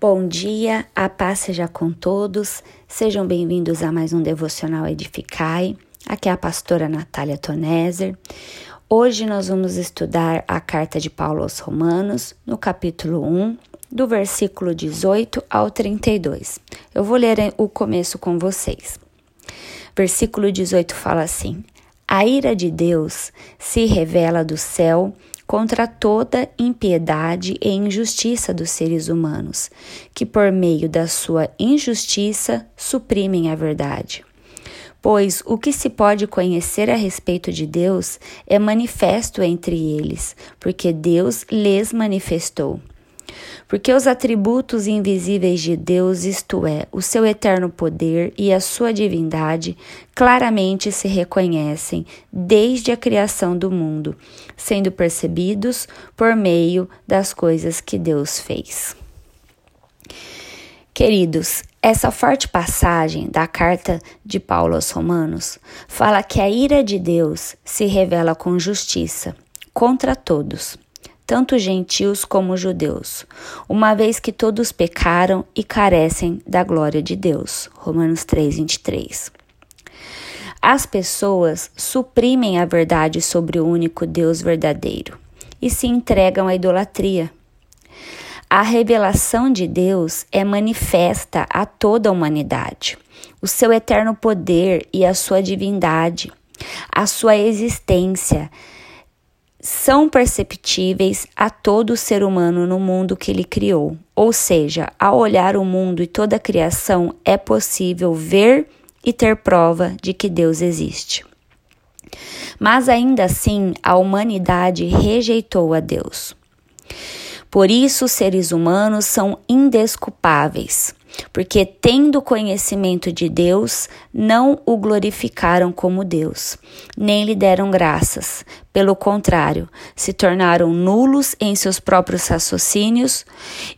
Bom dia, a paz seja com todos. Sejam bem-vindos a mais um devocional Edificai. Aqui é a pastora Natália Toneser. Hoje nós vamos estudar a carta de Paulo aos Romanos, no capítulo 1, do versículo 18 ao 32. Eu vou ler o começo com vocês. Versículo 18 fala assim: A ira de Deus se revela do céu contra toda impiedade e injustiça dos seres humanos, que por meio da sua injustiça suprimem a verdade. Pois o que se pode conhecer a respeito de Deus é manifesto entre eles, porque Deus lhes manifestou. Porque os atributos invisíveis de Deus, isto é, o seu eterno poder e a sua divindade, claramente se reconhecem desde a criação do mundo, sendo percebidos por meio das coisas que Deus fez. Queridos, essa forte passagem da carta de Paulo aos Romanos fala que a ira de Deus se revela com justiça contra todos tanto gentios como judeus, uma vez que todos pecaram e carecem da glória de Deus. Romanos 3, 23. As pessoas suprimem a verdade sobre o único Deus verdadeiro e se entregam à idolatria. A revelação de Deus é manifesta a toda a humanidade, o seu eterno poder e a sua divindade, a sua existência são perceptíveis a todo ser humano no mundo que ele criou. Ou seja, ao olhar o mundo e toda a criação, é possível ver e ter prova de que Deus existe. Mas ainda assim, a humanidade rejeitou a Deus. Por isso, os seres humanos são indesculpáveis porque, tendo conhecimento de Deus, não o glorificaram como Deus, nem lhe deram graças. Pelo contrário, se tornaram nulos em seus próprios raciocínios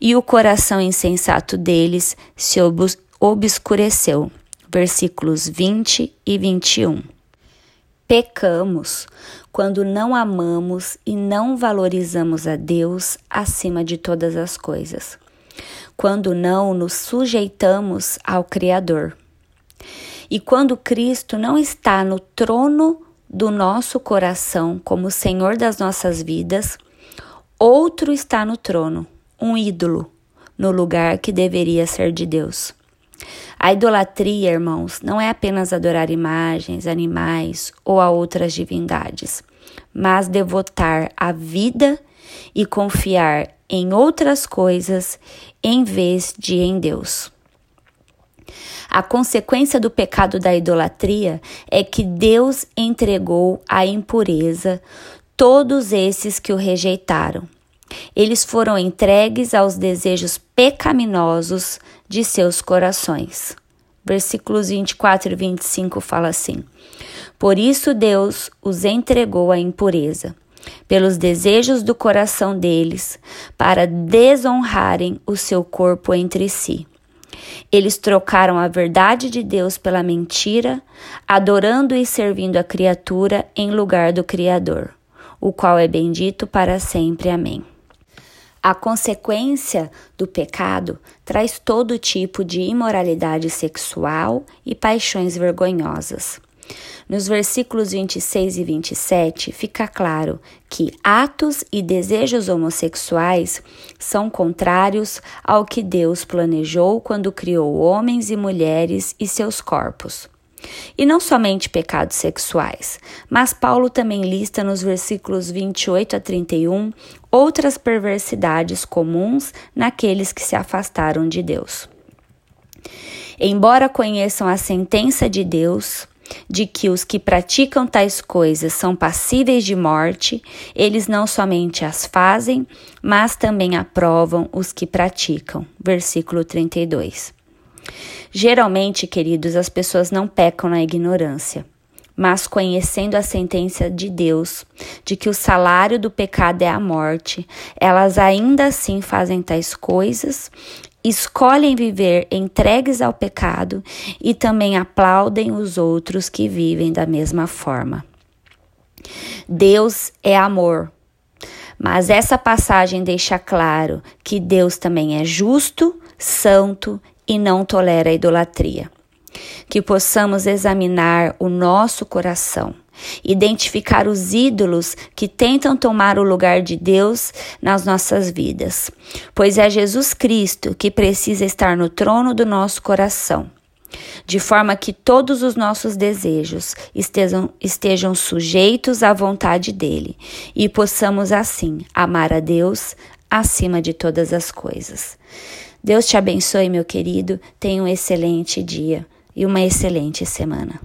e o coração insensato deles se obscureceu. Versículos 20 e 21. Pecamos quando não amamos e não valorizamos a Deus acima de todas as coisas quando não nos sujeitamos ao Criador. E quando Cristo não está no trono do nosso coração como Senhor das nossas vidas, outro está no trono, um ídolo, no lugar que deveria ser de Deus. A idolatria, irmãos, não é apenas adorar imagens, animais ou a outras divindades, mas devotar a vida e confiar em outras coisas em vez de em Deus. A consequência do pecado da idolatria é que Deus entregou à impureza todos esses que o rejeitaram. Eles foram entregues aos desejos pecaminosos de seus corações. Versículos 24 e 25 fala assim: Por isso Deus os entregou à impureza pelos desejos do coração deles, para desonrarem o seu corpo entre si. Eles trocaram a verdade de Deus pela mentira, adorando e servindo a criatura em lugar do Criador, o qual é bendito para sempre. Amém. A consequência do pecado traz todo tipo de imoralidade sexual e paixões vergonhosas. Nos versículos 26 e 27 fica claro que atos e desejos homossexuais são contrários ao que Deus planejou quando criou homens e mulheres e seus corpos. E não somente pecados sexuais, mas Paulo também lista nos versículos 28 a 31 outras perversidades comuns naqueles que se afastaram de Deus. Embora conheçam a sentença de Deus, de que os que praticam tais coisas são passíveis de morte, eles não somente as fazem, mas também aprovam os que praticam. Versículo 32. Geralmente, queridos, as pessoas não pecam na ignorância, mas conhecendo a sentença de Deus, de que o salário do pecado é a morte, elas ainda assim fazem tais coisas escolhem viver entregues ao pecado e também aplaudem os outros que vivem da mesma forma. Deus é amor, mas essa passagem deixa claro que Deus também é justo, santo e não tolera a idolatria. Que possamos examinar o nosso coração, identificar os ídolos que tentam tomar o lugar de Deus nas nossas vidas, pois é Jesus Cristo que precisa estar no trono do nosso coração de forma que todos os nossos desejos estejam, estejam sujeitos à vontade dele e possamos assim amar a Deus acima de todas as coisas. Deus te abençoe, meu querido. Tenha um excelente dia e uma excelente semana.